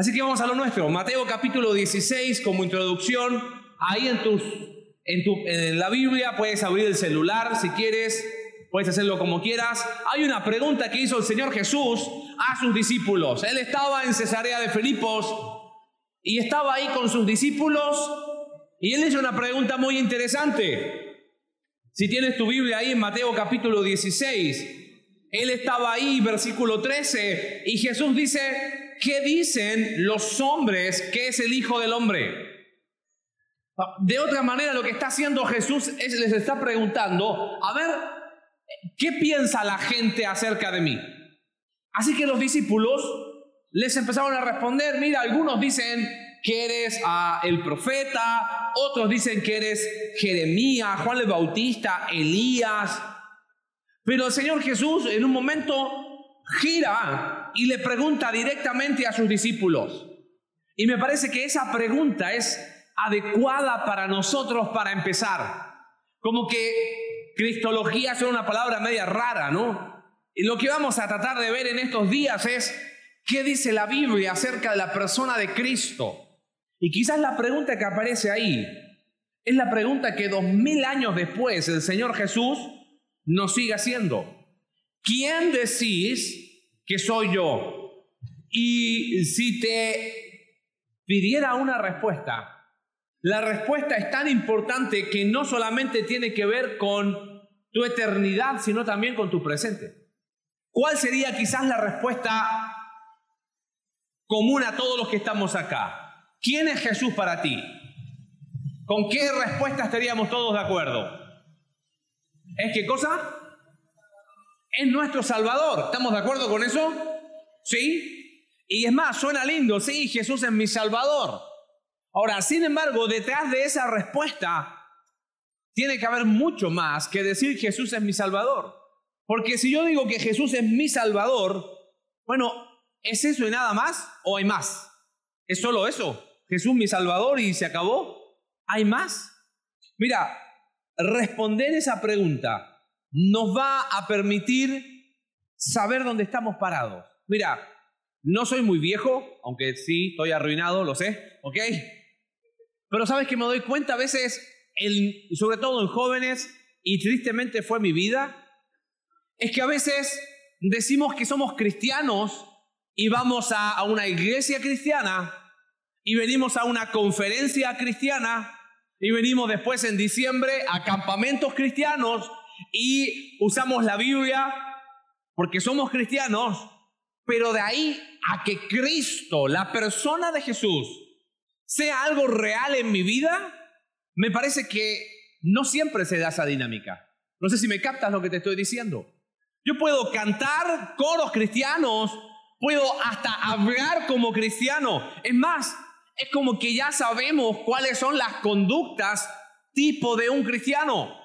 Así que vamos a lo nuestro. Mateo capítulo 16 como introducción. Ahí en, tus, en, tu, en la Biblia puedes abrir el celular si quieres. Puedes hacerlo como quieras. Hay una pregunta que hizo el Señor Jesús a sus discípulos. Él estaba en Cesarea de Filipos y estaba ahí con sus discípulos y él hizo una pregunta muy interesante. Si tienes tu Biblia ahí en Mateo capítulo 16, él estaba ahí, versículo 13, y Jesús dice, ¿qué dicen los hombres que es el Hijo del Hombre? De otra manera, lo que está haciendo Jesús es les está preguntando, a ver, ¿qué piensa la gente acerca de mí? Así que los discípulos les empezaron a responder, mira, algunos dicen que eres ah, el profeta, otros dicen que eres Jeremías, Juan el Bautista, Elías. Pero el Señor Jesús en un momento gira y le pregunta directamente a sus discípulos. Y me parece que esa pregunta es adecuada para nosotros para empezar. Como que cristología es una palabra media rara, ¿no? Y lo que vamos a tratar de ver en estos días es qué dice la Biblia acerca de la persona de Cristo. Y quizás la pregunta que aparece ahí es la pregunta que dos mil años después el Señor Jesús nos sigue haciendo. ¿Quién decís que soy yo? Y si te pidiera una respuesta, la respuesta es tan importante que no solamente tiene que ver con tu eternidad, sino también con tu presente. ¿Cuál sería quizás la respuesta común a todos los que estamos acá? ¿Quién es Jesús para ti? ¿Con qué respuesta estaríamos todos de acuerdo? ¿Es qué cosa? Es nuestro Salvador. ¿Estamos de acuerdo con eso? ¿Sí? Y es más, suena lindo, sí, Jesús es mi Salvador. Ahora, sin embargo, detrás de esa respuesta tiene que haber mucho más que decir Jesús es mi Salvador. Porque si yo digo que Jesús es mi Salvador, bueno, ¿es eso y nada más o hay más? ¿Es solo eso? Jesús mi Salvador y se acabó. ¿Hay más? Mira, responder esa pregunta nos va a permitir saber dónde estamos parados. Mira, no soy muy viejo, aunque sí estoy arruinado, lo sé, ¿ok? Pero sabes que me doy cuenta a veces, sobre todo en jóvenes, y tristemente fue mi vida, es que a veces decimos que somos cristianos y vamos a una iglesia cristiana y venimos a una conferencia cristiana y venimos después en diciembre a campamentos cristianos y usamos la Biblia porque somos cristianos, pero de ahí a que Cristo, la persona de Jesús, sea algo real en mi vida, me parece que no siempre se da esa dinámica. No sé si me captas lo que te estoy diciendo. Yo puedo cantar coros cristianos, puedo hasta hablar como cristiano. Es más, es como que ya sabemos cuáles son las conductas tipo de un cristiano.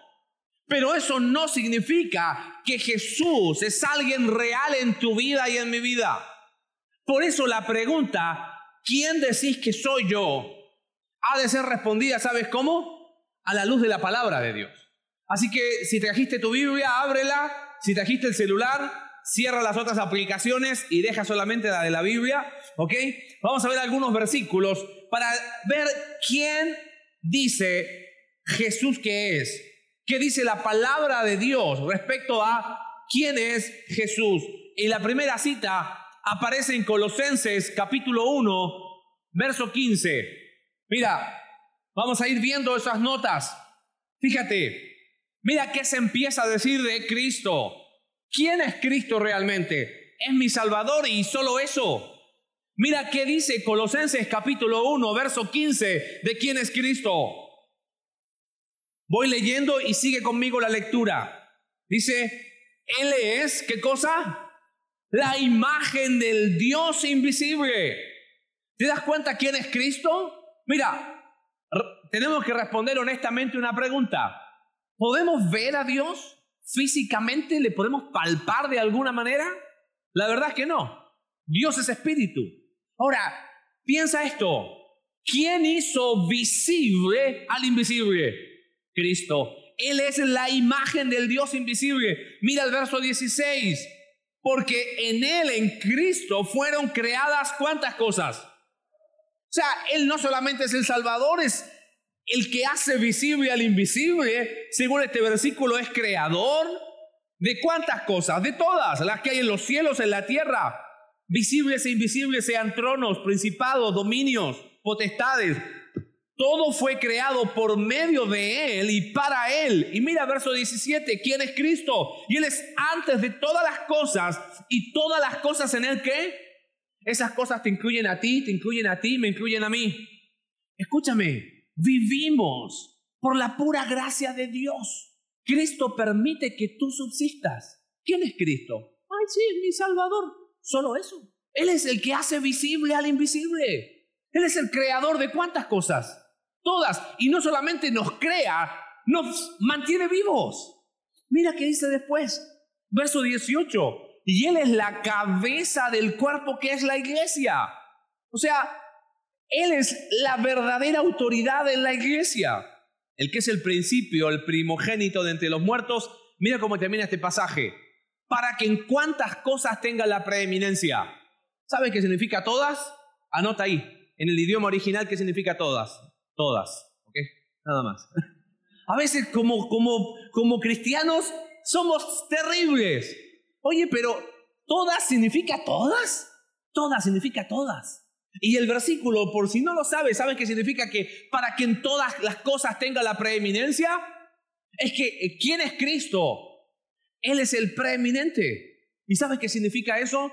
Pero eso no significa que Jesús es alguien real en tu vida y en mi vida. Por eso la pregunta, ¿quién decís que soy yo? Ha de ser respondida, ¿sabes cómo? A la luz de la palabra de Dios. Así que si trajiste tu Biblia, ábrela. Si trajiste el celular, cierra las otras aplicaciones y deja solamente la de la Biblia, ¿ok? Vamos a ver algunos versículos para ver quién dice Jesús que es, qué dice la palabra de Dios respecto a quién es Jesús. Y la primera cita aparece en Colosenses capítulo 1, verso 15. Mira, vamos a ir viendo esas notas. Fíjate, mira qué se empieza a decir de Cristo. ¿Quién es Cristo realmente? Es mi Salvador y solo eso. Mira qué dice Colosenses capítulo 1, verso 15, de quién es Cristo. Voy leyendo y sigue conmigo la lectura. Dice, Él es, ¿qué cosa? La imagen del Dios invisible. ¿Te das cuenta quién es Cristo? Mira, tenemos que responder honestamente una pregunta. ¿Podemos ver a Dios? físicamente le podemos palpar de alguna manera? La verdad es que no. Dios es espíritu. Ahora, piensa esto. ¿Quién hizo visible al invisible? Cristo. Él es la imagen del Dios invisible. Mira el verso 16. Porque en Él, en Cristo, fueron creadas cuántas cosas? sea, Él no solamente es el Salvador, es el que hace visible al invisible. Según este versículo, es creador. ¿De cuántas cosas? De todas, las que hay en los cielos, en la tierra. Visibles e invisibles sean tronos, principados, dominios, potestades. Todo fue creado por medio de Él y para Él. Y mira verso 17, ¿quién es Cristo? Y Él es antes de todas las cosas y todas las cosas en Él ¿qué? Esas cosas te incluyen a ti, te incluyen a ti, me incluyen a mí. Escúchame, vivimos por la pura gracia de Dios. Cristo permite que tú subsistas. ¿Quién es Cristo? Ay, sí, mi Salvador. Solo eso. Él es el que hace visible al invisible. Él es el creador de cuántas cosas todas. Y no solamente nos crea, nos mantiene vivos. Mira qué dice después, verso 18. Y Él es la cabeza del cuerpo que es la iglesia. O sea, Él es la verdadera autoridad en la iglesia. El que es el principio, el primogénito de entre los muertos. Mira cómo termina este pasaje. Para que en cuantas cosas tenga la preeminencia. ¿Sabe qué significa todas? Anota ahí, en el idioma original, ¿qué significa todas? Todas, ¿ok? Nada más. A veces como, como, como cristianos somos terribles. Oye, pero ¿todas significa todas? Todas significa todas. Y el versículo, por si no lo sabes, ¿sabes qué significa? Que para que en todas las cosas tenga la preeminencia. Es que, eh, ¿quién es Cristo? Él es el preeminente. ¿Y sabes qué significa eso?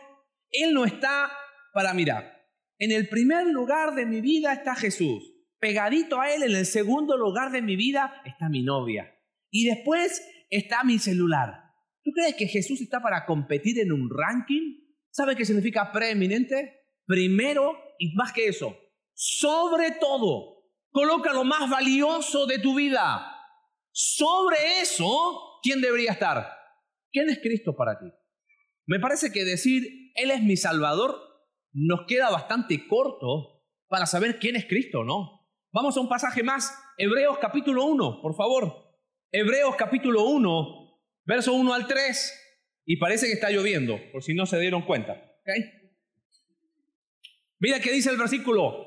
Él no está para mirar. En el primer lugar de mi vida está Jesús pegadito a él, en el segundo lugar de mi vida, está mi novia. Y después está mi celular. ¿Tú crees que Jesús está para competir en un ranking? ¿Sabe qué significa preeminente? Primero y más que eso, sobre todo, coloca lo más valioso de tu vida. Sobre eso, ¿quién debería estar? ¿Quién es Cristo para ti? Me parece que decir, Él es mi Salvador, nos queda bastante corto para saber quién es Cristo, ¿no? Vamos a un pasaje más, Hebreos capítulo 1, por favor. Hebreos capítulo 1, verso 1 al 3. Y parece que está lloviendo, por si no se dieron cuenta. Mira qué dice el versículo.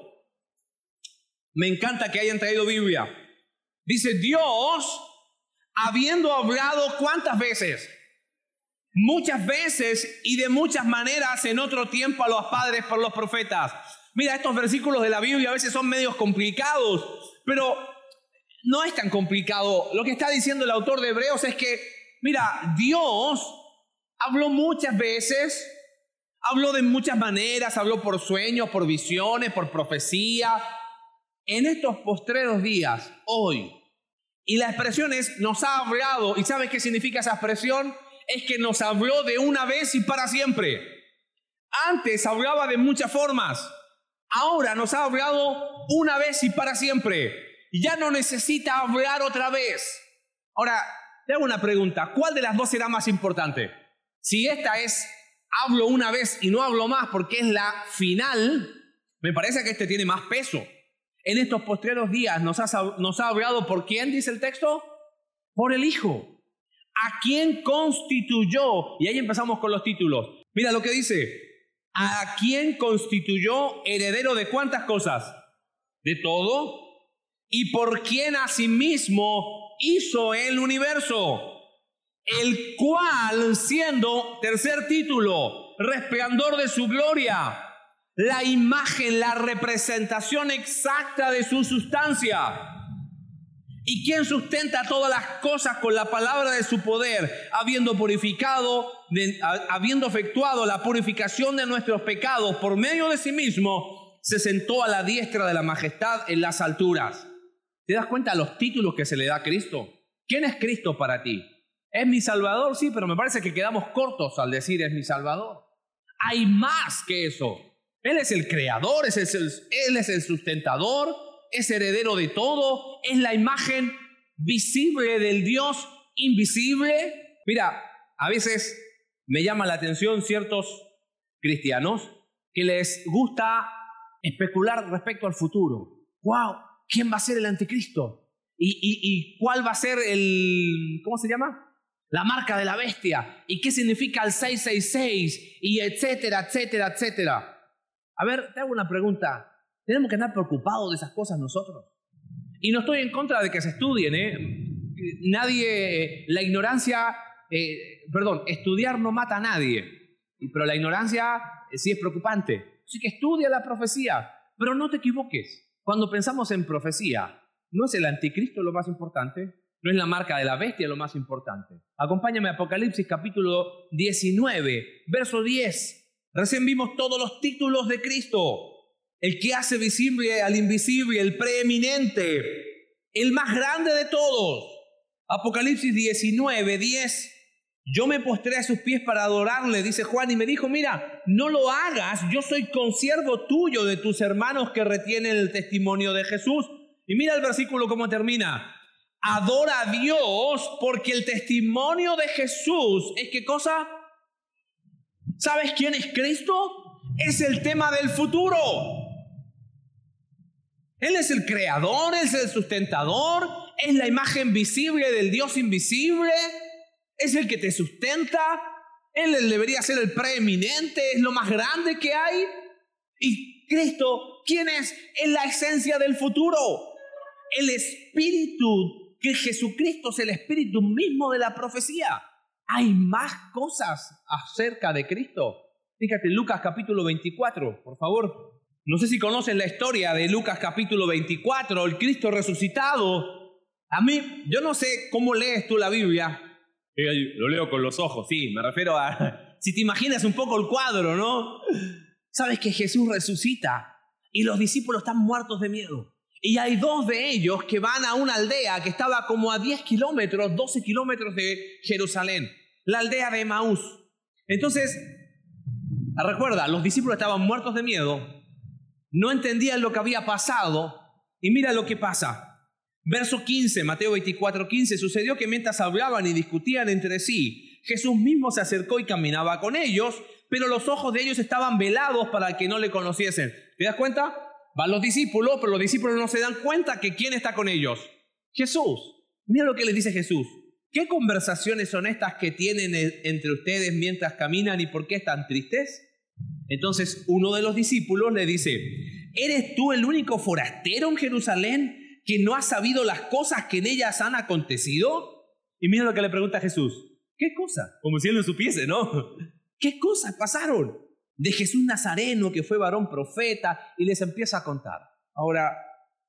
Me encanta que hayan traído Biblia. Dice, Dios, habiendo hablado cuántas veces, muchas veces y de muchas maneras en otro tiempo a los padres por los profetas. Mira, estos versículos de la Biblia a veces son medios complicados, pero no es tan complicado. Lo que está diciendo el autor de Hebreos es que, mira, Dios habló muchas veces, habló de muchas maneras, habló por sueños, por visiones, por profecía, en estos postreros días, hoy. Y la expresión es, nos ha hablado, ¿y sabes qué significa esa expresión? Es que nos habló de una vez y para siempre. Antes hablaba de muchas formas ahora nos ha hablado una vez y para siempre. Ya no necesita hablar otra vez. Ahora, te hago una pregunta. ¿Cuál de las dos será más importante? Si esta es hablo una vez y no hablo más porque es la final, me parece que este tiene más peso. En estos postreros días nos, nos ha hablado por quién, dice el texto, por el Hijo. ¿A quién constituyó? Y ahí empezamos con los títulos. Mira lo que dice, ¿A quién constituyó heredero de cuántas cosas? De todo. ¿Y por quién asimismo hizo el universo? El cual, siendo tercer título, resplandor de su gloria, la imagen, la representación exacta de su sustancia ¿Y quién sustenta todas las cosas con la palabra de su poder, habiendo purificado, habiendo efectuado la purificación de nuestros pecados por medio de sí mismo, se sentó a la diestra de la majestad en las alturas? ¿Te das cuenta de los títulos que se le da a Cristo? ¿Quién es Cristo para ti? ¿Es mi Salvador? Sí, pero me parece que quedamos cortos al decir es mi Salvador. Hay más que eso. Él es el creador, Él es el sustentador, es heredero de todo, es la imagen visible del Dios invisible. Mira, a veces me llama la atención ciertos cristianos que les gusta especular respecto al futuro. ¡Wow! ¿Quién va a ser el anticristo? ¿Y, cuál va a ser el... ¿Cómo se llama? La marca de la bestia. ¿Y qué significa el 666? Y etcétera, etcétera, etcétera. A ver, te hago una pregunta. Tenemos que estar preocupados de esas cosas nosotros. Y no estoy en contra de que se estudien, ¿eh? Nadie, la ignorancia, eh, perdón, estudiar no mata a nadie, pero la ignorancia eh, sí es preocupante. Así que estudia la profecía, pero no te equivoques. Cuando pensamos en profecía, no es el anticristo lo más importante, no es la marca de la bestia lo más importante. Acompáñame a Apocalipsis capítulo 19, verso 10. Recién vimos todos los títulos de Cristo el que hace visible al invisible, el preeminente, el más grande de todos. Apocalipsis 19, 10. Yo me postré a sus pies para adorarle, dice Juan, y me dijo, mira, no lo hagas, yo soy consiervo tuyo de tus hermanos que retienen el testimonio de Jesús. Y mira el versículo cómo termina. Adora a Dios porque el testimonio de Jesús es qué cosa? ¿Sabes quién es Cristo? Es el tema del futuro. Él es el creador, es el sustentador, es la imagen visible del Dios invisible, es el que te sustenta, Él debería ser el preeminente, es lo más grande que hay. Y Cristo, ¿quién es? Es la esencia del futuro. El espíritu, que Jesucristo es el espíritu mismo de la profecía. Hay más cosas acerca de Cristo. Fíjate, Lucas capítulo 24, por favor. No sé si conoces la historia de Lucas capítulo 24, el Cristo resucitado. A mí, yo no sé cómo lees tú la Biblia. Lo leo con los ojos, sí, me refiero a... Si te imaginas un poco el cuadro, ¿no? Sabes que Jesús resucita y los discípulos están muertos de miedo. Y hay dos de ellos que van a una aldea que estaba como a 10 kilómetros, 12 kilómetros de Jerusalén, la aldea de Maús. Entonces, recuerda, los discípulos estaban muertos de miedo no entendían lo que había pasado. Y mira lo que pasa. Verso 15, Mateo 24, 15, sucedió que mientras hablaban y discutían entre sí, Jesús mismo se acercó y caminaba con ellos, pero los ojos de ellos estaban velados para que no le conociesen. ¿Te das cuenta? Van los discípulos, pero los discípulos no se dan cuenta que quién está con ellos. Jesús. Mira lo que les dice Jesús. ¿Qué conversaciones son estas que tienen entre ustedes mientras caminan y por qué están tristes? Entonces uno de los discípulos le dice, ¿eres tú el único forastero en Jerusalén que no ha sabido las cosas que en ellas han acontecido? Y mira lo que le pregunta Jesús. ¿Qué cosa? Como si él no supiese, ¿no? ¿Qué cosas pasaron? De Jesús Nazareno, que fue varón profeta, y les empieza a contar. Ahora,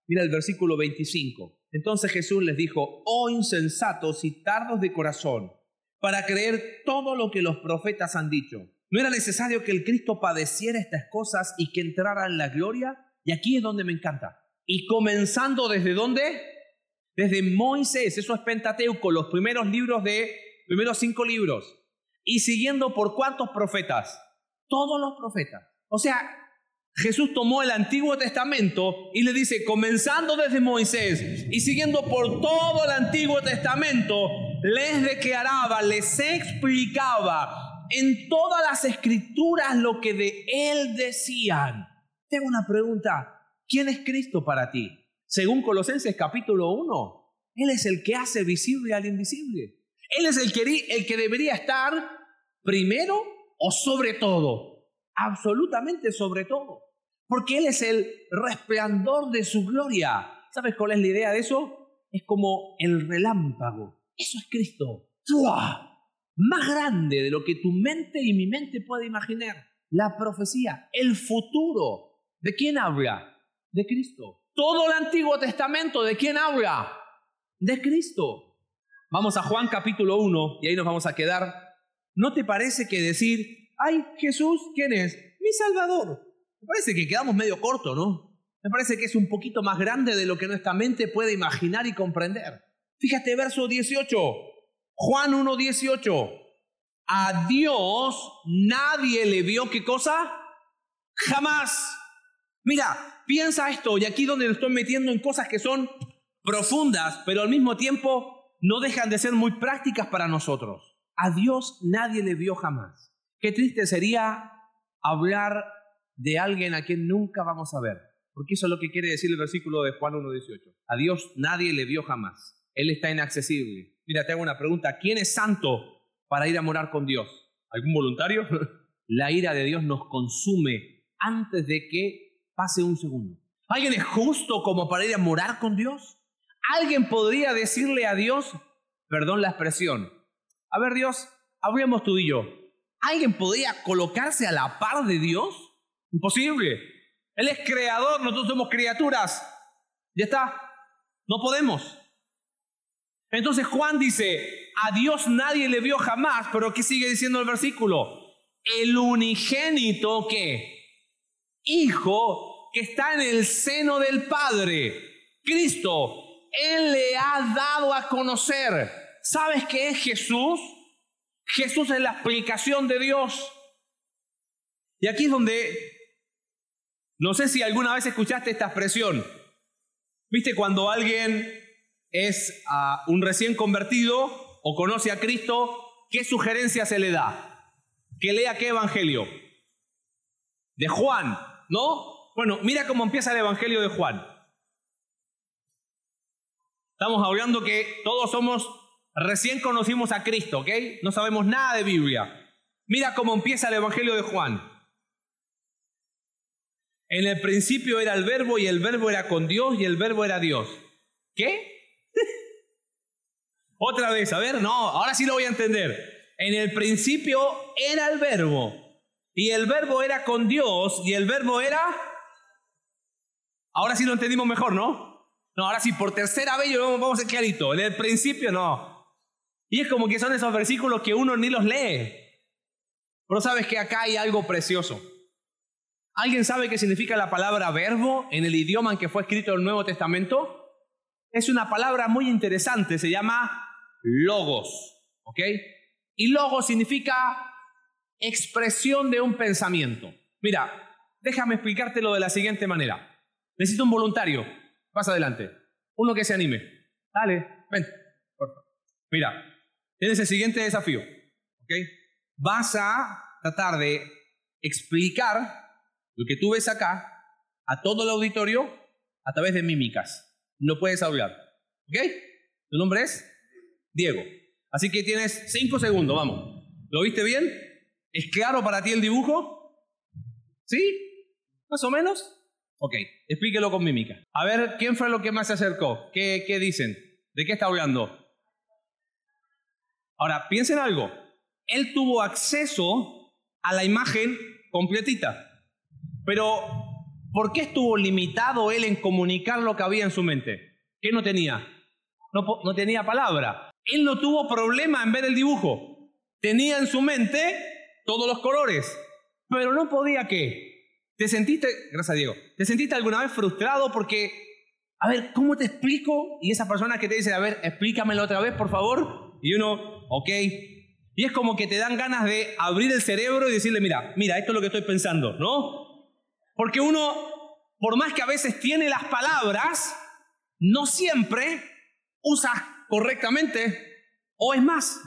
mira el versículo 25. Entonces Jesús les dijo, oh insensatos y tardos de corazón, para creer todo lo que los profetas han dicho. ¿No era necesario que el Cristo padeciera estas cosas y que entrara en la gloria? Y aquí es donde me encanta. Y comenzando desde dónde? Desde Moisés, eso es Pentateuco, los primeros libros de, primeros cinco libros. Y siguiendo por cuántos profetas? Todos los profetas. O sea, Jesús tomó el Antiguo Testamento y le dice, comenzando desde Moisés y siguiendo por todo el Antiguo Testamento, les declaraba, les explicaba en todas las escrituras lo que de él decían. Tengo una pregunta, ¿quién es Cristo para ti? Según Colosenses capítulo 1, Él es el que hace visible al invisible. Él es el que, el que debería estar primero o sobre todo, absolutamente sobre todo, porque Él es el resplandor de su gloria. ¿Sabes cuál es la idea de eso? Es como el relámpago. Eso es Cristo más grande de lo que tu mente y mi mente puede imaginar. La profecía, el futuro. ¿De quién habla? De Cristo. Todo el Antiguo Testamento, ¿de quién habla? De Cristo. Vamos a Juan capítulo 1 y ahí nos vamos a quedar. ¿No te parece que decir, ay Jesús, ¿quién es? Mi Salvador. Me parece que quedamos medio corto, ¿no? Me parece que es un poquito más grande de lo que nuestra mente puede imaginar y comprender. Fíjate verso 18. Juan 1.18. A Dios nadie le vio qué cosa? Jamás. Mira, piensa esto, y aquí donde lo estoy metiendo en cosas que son profundas, pero al mismo tiempo no dejan de ser muy prácticas para nosotros. A Dios nadie le vio jamás. Qué triste sería hablar de alguien a quien nunca vamos a ver. Porque eso es lo que quiere decir el versículo de Juan 1.18. A Dios nadie le vio jamás. Él está inaccesible. Mira, te hago una pregunta. ¿Quién es santo para ir a morar con Dios? ¿Algún voluntario? La ira de Dios nos consume antes de que pase un segundo. ¿Alguien es justo como para ir a morar con Dios? ¿Alguien podría decirle a Dios, perdón la expresión, a ver Dios, hablemos tú y yo, ¿alguien podría colocarse a la par de Dios? Imposible. Él es creador, nosotros somos criaturas. Ya está, no podemos. Entonces Juan dice, a Dios nadie le vio jamás, pero ¿qué sigue diciendo el versículo? El unigénito que, hijo que está en el seno del Padre, Cristo, Él le ha dado a conocer. ¿Sabes qué es Jesús? Jesús es la explicación de Dios. Y aquí es donde, no sé si alguna vez escuchaste esta expresión. ¿Viste cuando alguien es ah, un recién convertido o conoce a Cristo, qué sugerencia se le da? Que lea qué evangelio. De Juan, ¿no? Bueno, mira cómo empieza el evangelio de Juan. Estamos hablando que todos somos, recién conocimos a Cristo, ¿ok? No sabemos nada de Biblia. Mira cómo empieza el evangelio de Juan. En el principio era el verbo y el verbo era con Dios y el verbo era Dios. ¿Qué? Otra vez, a ver, no, ahora sí lo voy a entender. En el principio era el verbo y el verbo era con Dios y el verbo era... Ahora sí lo entendimos mejor, ¿no? No, ahora sí, por tercera vez vamos a ser clarito. En el principio no. Y es como que son esos versículos que uno ni los lee. Pero sabes que acá hay algo precioso. ¿Alguien sabe qué significa la palabra verbo en el idioma en que fue escrito el Nuevo Testamento? Es una palabra muy interesante, se llama logos, ¿ok? Y logos significa expresión de un pensamiento. Mira, déjame explicártelo de la siguiente manera. Necesito un voluntario. Pasa adelante. Uno que se anime. Dale, ven. Mira, tienes el siguiente desafío. ¿ok? Vas a tratar de explicar lo que tú ves acá a todo el auditorio a través de mímicas. No puedes hablar. ¿Ok? ¿Tu nombre es? Diego. Así que tienes cinco segundos, vamos. ¿Lo viste bien? ¿Es claro para ti el dibujo? ¿Sí? ¿Más o menos? Ok, explíquelo con mímica. A ver, ¿quién fue lo que más se acercó? ¿Qué, qué dicen? ¿De qué está hablando? Ahora, piensen algo. Él tuvo acceso a la imagen completita. Pero, ¿por qué estuvo limitado él en comunicar lo que había en su mente? ¿Qué no tenía? No, tenía palabra. Él no tuvo problema en ver el dibujo. Tenía en su mente todos los colores, pero no podía qué. ¿Te sentiste, gracias a Diego, te sentiste alguna vez frustrado porque, a ver, ¿cómo te explico? Y esa persona que te dice, a ver, explícamelo otra vez, por favor. Y uno, ok. Y es como que te dan ganas de abrir el cerebro y decirle, mira, mira, esto es lo que estoy pensando, ¿no? Porque uno, por más que a veces tiene las palabras, no siempre usa correctamente. O es más,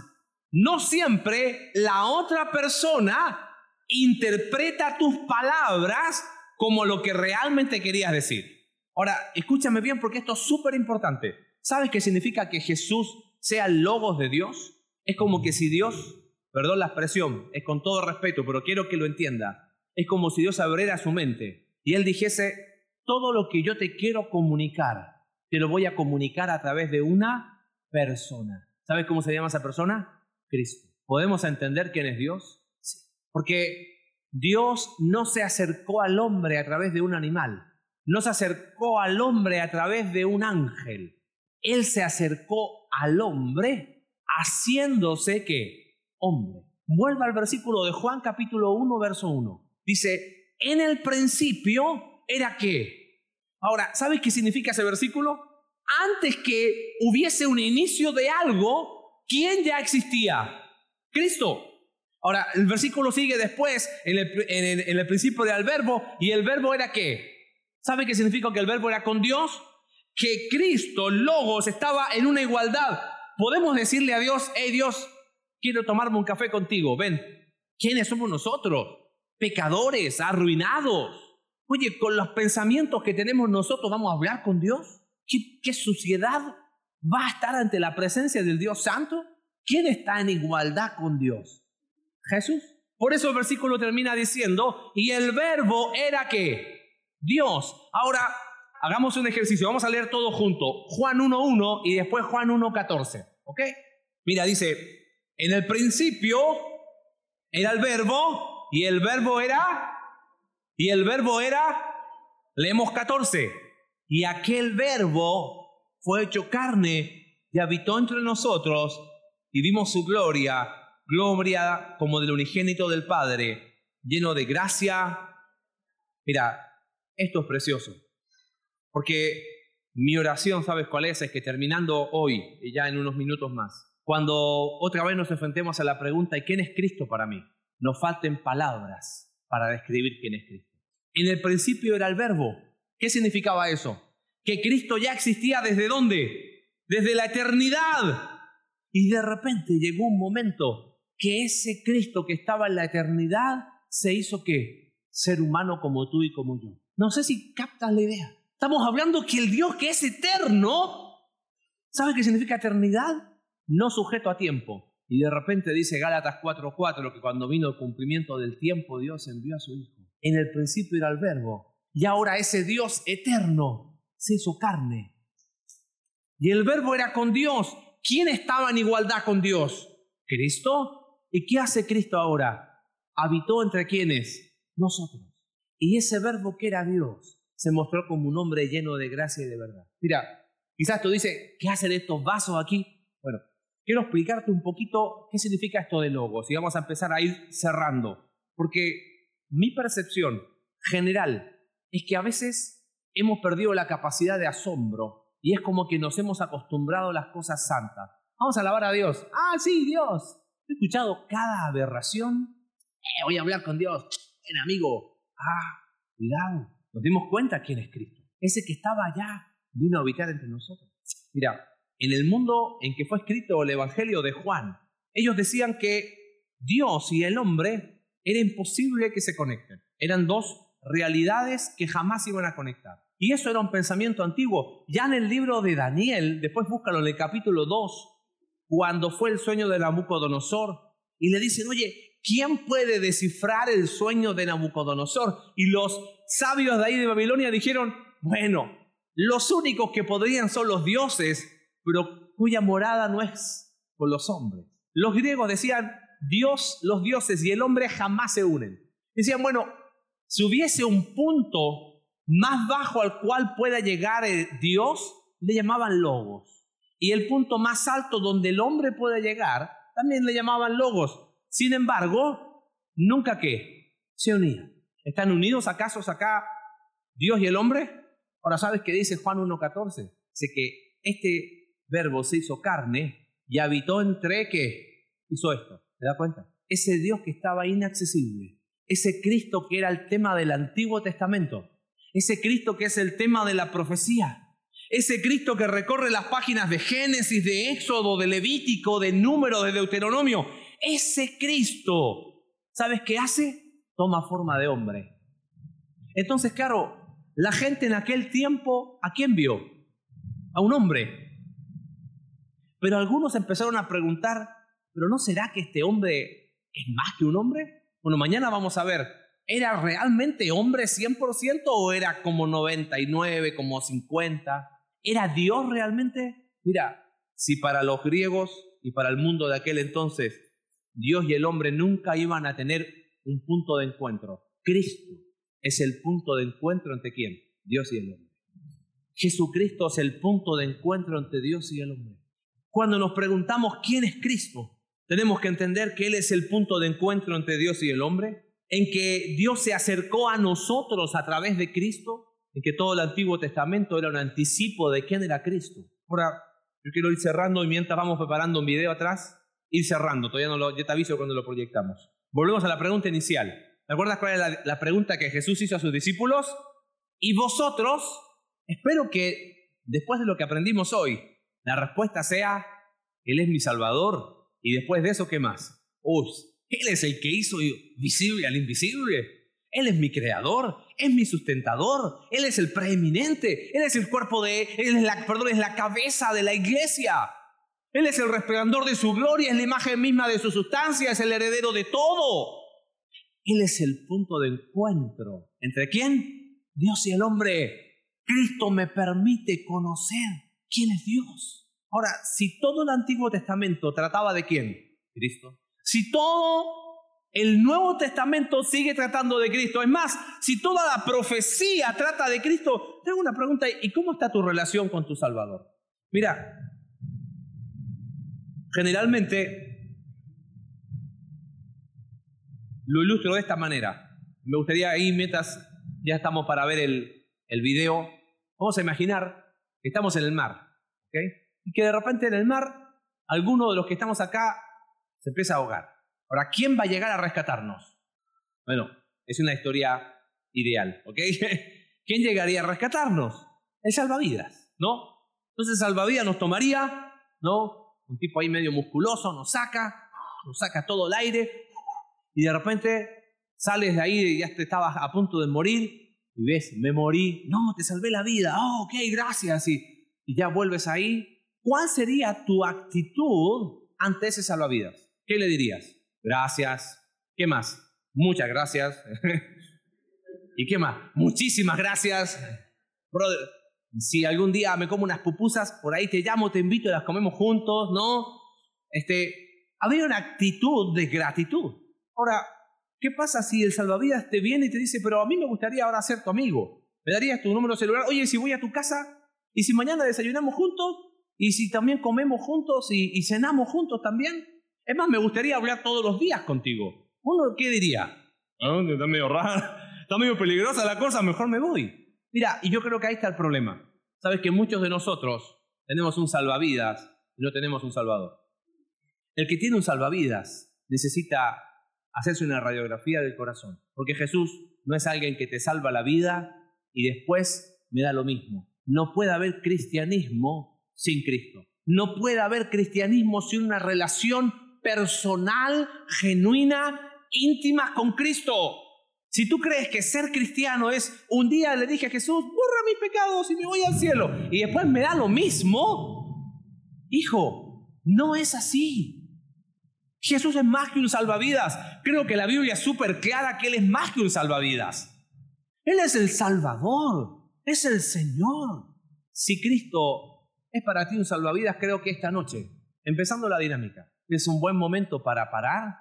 no siempre la otra persona interpreta tus palabras como lo que realmente querías decir. Ahora, escúchame bien porque esto es súper importante. ¿Sabes qué significa que Jesús sea el logos de Dios? Es como que si Dios, perdón la expresión, es con todo respeto, pero quiero que lo entienda, es como si Dios abriera su mente y Él dijese, todo lo que yo te quiero comunicar, te lo voy a comunicar a través de una persona. ¿Sabes cómo se llama esa persona? Cristo. ¿Podemos entender quién es Dios? Sí. Porque Dios no se acercó al hombre a través de un animal, no se acercó al hombre a través de un ángel. Él se acercó al hombre haciéndose que hombre. Vuelva al versículo de Juan capítulo 1, verso 1. Dice, en el principio era qué. Ahora, ¿sabes qué significa ese versículo? Antes que hubiese un inicio de algo, ¿quién ya existía? Cristo. Ahora, el versículo sigue después, en el, principio era verbo, y el verbo era qué. ¿Sabe qué significa que el verbo era con Dios? Que Cristo, Logos, estaba en una igualdad. Podemos decirle a Dios, hey Dios, quiero tomarme un café contigo, ven. ¿Quiénes somos nosotros? Pecadores, arruinados. Oye, con los pensamientos que tenemos nosotros, ¿vamos a hablar con Dios? ¿Qué, suciedad va a estar ante la presencia del Dios Santo? ¿Quién está en igualdad con Dios? Jesús. Por eso el versículo termina diciendo, y el verbo era que Dios. Ahora, hagamos un ejercicio. Vamos a leer todo junto. Juan 1.1 y después Juan 1.14. ¿Ok? Mira, dice, en el principio era el verbo y el verbo era, y el verbo era, leemos 14, y aquel verbo fue hecho carne y habitó entre nosotros y vimos su gloria, gloria como del unigénito del Padre, lleno de gracia. Mira, esto es precioso, porque mi oración, ¿sabes cuál es? Es que terminando hoy, y ya en unos minutos más, cuando otra vez nos enfrentemos a la pregunta, ¿y quién es Cristo para mí? Nos falten palabras para describir quién es Cristo. En el principio era el verbo. ¿Qué significaba eso? Que Cristo ya existía desde dónde? Desde la eternidad. Y de repente llegó un momento que ese Cristo que estaba en la eternidad se hizo qué? Ser humano como tú y como yo. No sé si captas la idea. Estamos hablando que el Dios que es eterno, ¿sabe qué significa eternidad? No sujeto a tiempo. Y de repente dice Gálatas 4:4 que cuando vino el cumplimiento del tiempo Dios envió a su Hijo. En el principio era el verbo. Y ahora ese Dios eterno se hizo carne. Y el verbo era con Dios ¿quién estaba en igualdad con Dios? Cristo. ¿Y qué hace Cristo ahora? Habitó entre quienes? Nosotros. Y ese verbo que era Dios se mostró como un hombre lleno de gracia y de verdad. Mira, quizás tú dices, ¿qué hacen estos vasos aquí? Bueno, quiero explicarte un poquito qué significa esto de logos y vamos a empezar a ir cerrando. Porque mi percepción general es que a veces hemos perdido la capacidad de asombro y es como que nos hemos acostumbrado a las cosas santas. Vamos a alabar a Dios. Ah, sí, Dios. He escuchado cada aberración. Eh, voy a hablar con Dios. Ven, amigo. Ah, cuidado. Nos dimos cuenta quién es Cristo. Ese que estaba allá vino a habitar entre nosotros. Mira, en el mundo en que fue escrito el Evangelio de Juan, ellos decían que Dios y el hombre era imposible que se conecten. Eran dos realidades que jamás iban a conectar. Y eso era un pensamiento antiguo. Ya en el libro de Daniel, después búscalo en el capítulo 2, cuando fue el sueño de Nabucodonosor, y le dicen, oye, ¿quién puede descifrar el sueño de Nabucodonosor? Y los sabios de ahí de Babilonia dijeron, bueno, los únicos que podrían son los dioses, pero cuya morada no es con los hombres. Los griegos decían, Dios, los dioses y el hombre jamás se unen. Decían, bueno, si hubiese un punto más bajo al cual pueda llegar Dios, le llamaban logos. Y el punto más alto donde el hombre puede llegar, también le llamaban logos. Sin embargo, nunca que se unían. ¿Están unidos acaso acá Dios y el hombre? Ahora sabes que dice Juan 1.14. Dice que este verbo se hizo carne y habitó entre que hizo esto. ¿Te das cuenta? Ese Dios que estaba inaccesible. Ese Cristo que era el tema del Antiguo Testamento ese Cristo que es el tema de la profecía. Ese Cristo que recorre las páginas de Génesis, de Éxodo, de Levítico, de Número, de Deuteronomio. Ese Cristo, ¿sabes qué hace? Toma forma de hombre. Entonces, claro, la gente en aquel tiempo, ¿a quién vio? A un hombre. Pero algunos empezaron a preguntar, ¿pero no será que este hombre es más que un hombre? Bueno, mañana vamos a ver ¿Era realmente hombre 100% o era como 99, como 50? ¿Era Dios realmente? Mira, si para los griegos y para el mundo de aquel entonces Dios y el hombre nunca iban a tener un punto de encuentro, Cristo es el punto de encuentro entre quién? Dios y el hombre. Jesucristo es el punto de encuentro entre Dios y el hombre. Cuando nos preguntamos quién es Cristo, tenemos que entender que Él es el punto de encuentro entre Dios y el hombre en que Dios se acercó a nosotros a través de Cristo, en que todo el Antiguo Testamento era un anticipo de quién era Cristo. Ahora, yo quiero ir cerrando y mientras vamos preparando un video atrás, ir cerrando, todavía no lo, ya te aviso cuando lo proyectamos. Volvemos a la pregunta inicial. ¿Te acuerdas cuál era la, la pregunta que Jesús hizo a sus discípulos? Y vosotros, espero que después de lo que aprendimos hoy, la respuesta sea, Él es mi Salvador. Y después de eso, ¿qué más? Uy, él es el que hizo visible al invisible. Él es mi creador, es mi sustentador, Él es el preeminente, Él es el cuerpo de, Él es la, perdón, es la cabeza de la iglesia. Él es el resplandor de su gloria, es la imagen misma de su sustancia, es el heredero de todo. Él es el punto de encuentro. ¿Entre quién? Dios y el hombre. Cristo me permite conocer quién es Dios. Ahora, si todo el Antiguo Testamento trataba de quién? Cristo. Si todo el Nuevo Testamento sigue tratando de Cristo. Es más, si toda la profecía trata de Cristo, tengo una pregunta, ¿y cómo está tu relación con tu Salvador? Mira, generalmente lo ilustro de esta manera. Me gustaría ahí, mientras ya estamos para ver el, el video, vamos a imaginar que estamos en el mar, ¿ok? Y que de repente en el mar, alguno de los que estamos acá se empieza a ahogar. Ahora, ¿quién va a llegar a rescatarnos? Bueno, es una historia ideal, ¿ok? ¿Quién llegaría a rescatarnos? El salvavidas, ¿no? Entonces el salvavidas nos tomaría, ¿no? Un tipo ahí medio musculoso nos saca, nos saca todo el aire y de repente sales de ahí y ya te estabas a punto de morir y ves, me morí, no, te salvé la vida, oh, ok, gracias, y, y ya vuelves ahí. ¿Cuál sería tu actitud ante ese salvavidas? ¿Qué le dirías? Gracias. ¿Qué más? Muchas gracias. ¿Y qué más? Muchísimas gracias. Brother, si algún día me como unas pupusas, por ahí te llamo, te invito las comemos juntos, ¿no? Este, habría una actitud de gratitud. Ahora, ¿Qué pasa si el salvavidas te viene y te dice, pero a mí me gustaría ahora ser tu amigo? ¿Me darías tu número celular? Oye, si voy a tu casa y si mañana desayunamos juntos y si también comemos juntos y, cenamos juntos también. Es más, me gustaría hablar todos los días contigo. ¿Uno qué diría? Ah, está medio rara, está medio peligrosa la cosa, mejor me voy. Mira, y yo creo que ahí está el problema. Sabes que muchos de nosotros tenemos un salvavidas y no tenemos un salvador. El que tiene un salvavidas necesita hacerse una radiografía del corazón. Porque Jesús no es alguien que te salva la vida y después me da lo mismo. No puede haber cristianismo sin Cristo. No puede haber cristianismo sin una relación personal, genuina, íntima con Cristo. Si tú crees que ser cristiano es un día le dije a Jesús, borra mis pecados y me voy al cielo, y después me da lo mismo, hijo, no es así. Jesús es más que un salvavidas. Creo que la Biblia es súper clara que Él es más que un salvavidas. Él es el Salvador, es el Señor. Si Cristo es para ti un salvavidas, creo que esta noche, empezando la dinámica, es un buen momento para parar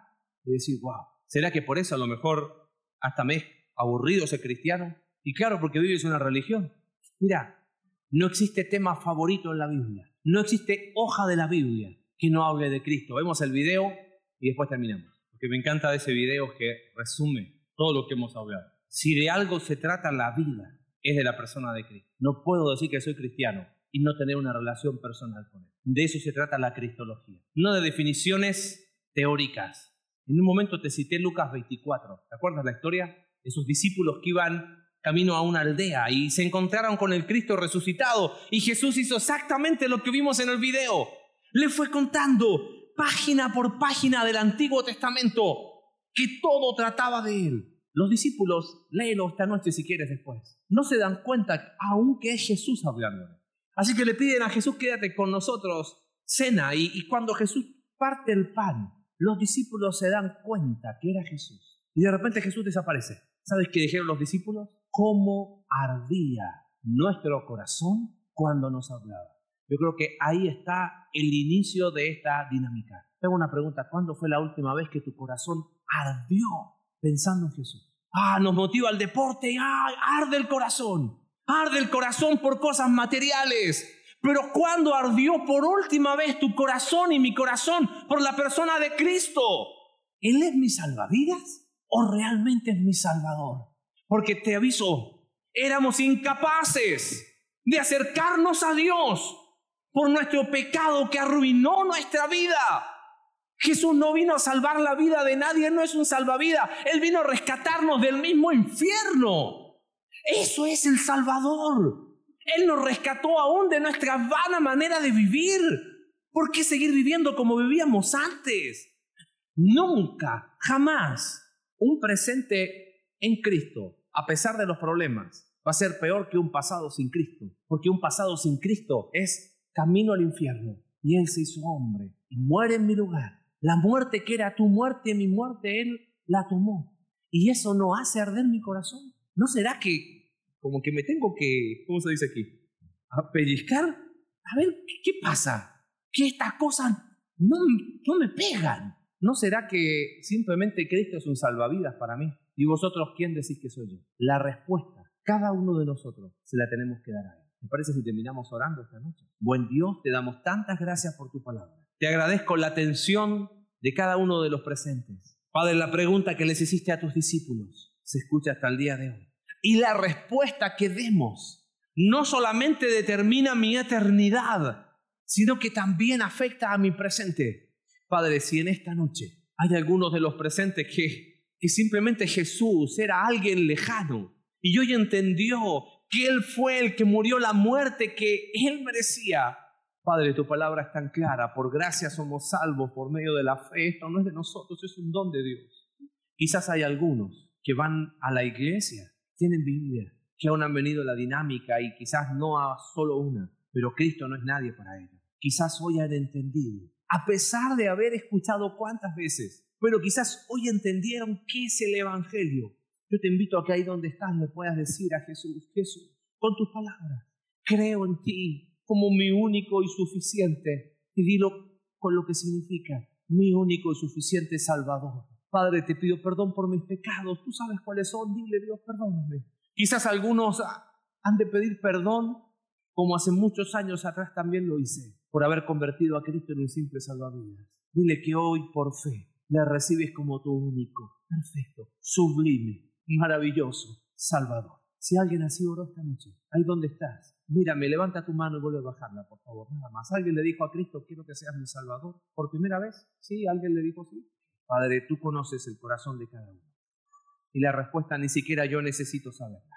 y decir, wow, ¿será que por eso a lo mejor hasta me es aburrido ser cristiano? Y claro, porque vives una religión. Mira, no existe tema favorito en la Biblia, no existe hoja de la Biblia que no hable de Cristo. Vemos el video y después terminamos. Porque me encanta ese video que resume todo lo que hemos hablado. Si de algo se trata la vida, es de la persona de Cristo. No puedo decir que soy cristiano y no tener una relación personal con Él. De eso se trata la cristología. No de definiciones teóricas. En un momento te cité Lucas 24. ¿Te acuerdas la historia? Esos discípulos que iban camino a una aldea y se encontraron con el Cristo resucitado y Jesús hizo exactamente lo que vimos en el video. Le fue contando página por página del Antiguo Testamento, que todo trataba de él. Los discípulos, léelo esta noche si quieres después, no se dan cuenta aunque es Jesús hablando. Así que le piden a Jesús, quédate con nosotros, cena, y, cuando Jesús parte el pan, los discípulos se dan cuenta que era Jesús. Y de repente Jesús desaparece. ¿Sabes qué dijeron los discípulos? ¿Cómo ardía nuestro corazón cuando nos hablaba? Yo creo que ahí está el inicio de esta dinámica. Tengo una pregunta, ¿cuándo fue la última vez que tu corazón ardió pensando en Jesús? Ah, nos motiva el deporte, ah, arde el corazón, arde el corazón por cosas materiales. Pero ¿cuándo ardió por última vez tu corazón y mi corazón por la persona de Cristo? ¿Él es mi salvavidas o realmente es mi salvador? Porque te aviso, éramos incapaces de acercarnos a Dios por nuestro pecado que arruinó nuestra vida. Jesús no vino a salvar la vida de nadie, Él no es un salvavidas, Él vino a rescatarnos del mismo infierno. Eso es el Salvador. Él nos rescató aún de nuestra vana manera de vivir. ¿Por qué seguir viviendo como vivíamos antes? Nunca, jamás, un presente en Cristo, a pesar de los problemas, va a ser peor que un pasado sin Cristo. Porque un pasado sin Cristo es camino al infierno. Y Él se hizo hombre y muere en mi lugar. La muerte que era tu muerte, mi muerte, Él la tomó. Y eso no hace arder mi corazón. ¿No será que como que me tengo que, ¿cómo se dice aquí? A pellizcar. A ver, ¿qué, pasa? Que estas cosas no, no me pegan. ¿No será que simplemente Cristo es un salvavidas para mí? ¿Y vosotros quién decís que soy yo? La respuesta, cada uno de nosotros, se la tenemos que dar a Él. ¿Me parece si terminamos orando esta noche? Buen Dios, te damos tantas gracias por tu palabra. Te agradezco la atención de cada uno de los presentes. Padre, la pregunta que les hiciste a tus discípulos se escucha hasta el día de hoy. Y la respuesta que demos no solamente determina mi eternidad, sino que también afecta a mi presente. Padre, si en esta noche hay algunos de los presentes que, que simplemente Jesús era alguien lejano y hoy entendió que Él fue el que murió la muerte que Él merecía. Padre, tu palabra es tan clara, por gracia somos salvos por medio de la fe, esto no es de nosotros, es un don de Dios. Quizás hay algunos que van a la iglesia, tienen Biblia, que aún han venido la dinámica y quizás no a solo una, pero Cristo no es nadie para ellos. Quizás hoy han entendido a pesar de haber escuchado cuántas veces, pero quizás hoy entendieron qué es el Evangelio. Yo te invito a que ahí donde estás le puedas decir a Jesús, Jesús, con tus palabras, creo en ti como mi único y suficiente. Y dilo con lo que significa, mi único y suficiente Salvador. Padre, te pido perdón por mis pecados. Tú sabes cuáles son. Dile, Dios, perdóname. Quizás algunos han de pedir perdón, como hace muchos años atrás también lo hice por haber convertido a Cristo en un simple salvavidas. Dile que hoy por fe le recibes como tu único, perfecto, sublime, maravilloso Salvador. Si alguien así oró esta noche, ahí donde estás, mírame, levanta tu mano y vuelve a bajarla, por favor, nada más. ¿Alguien le dijo a Cristo, quiero que seas mi Salvador? ¿Por primera vez? Sí, alguien le dijo sí. Padre, tú conoces el corazón de cada uno. Y la respuesta ni siquiera yo necesito saberla.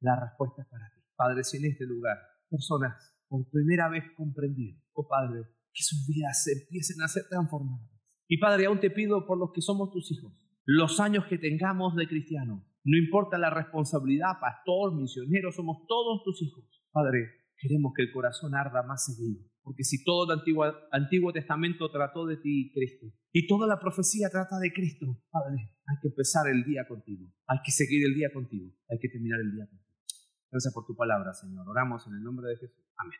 La respuesta es para ti. Padre, si en este lugar personas por primera vez comprendieron, oh Padre, que sus vidas empiecen a ser transformadas. Y Padre, aún te pido por los que somos tus hijos, los años que tengamos de cristiano, no importa la responsabilidad, pastor, misionero, somos todos tus hijos. Padre, queremos que el corazón arda más seguido, porque si todo el Antiguo, Antiguo Testamento trató de ti, Cristo, y toda la profecía trata de Cristo, Padre, hay que empezar el día contigo, hay que seguir el día contigo, hay que terminar el día contigo. Gracias por tu palabra, Señor. Oramos en el nombre de Jesús. Amén.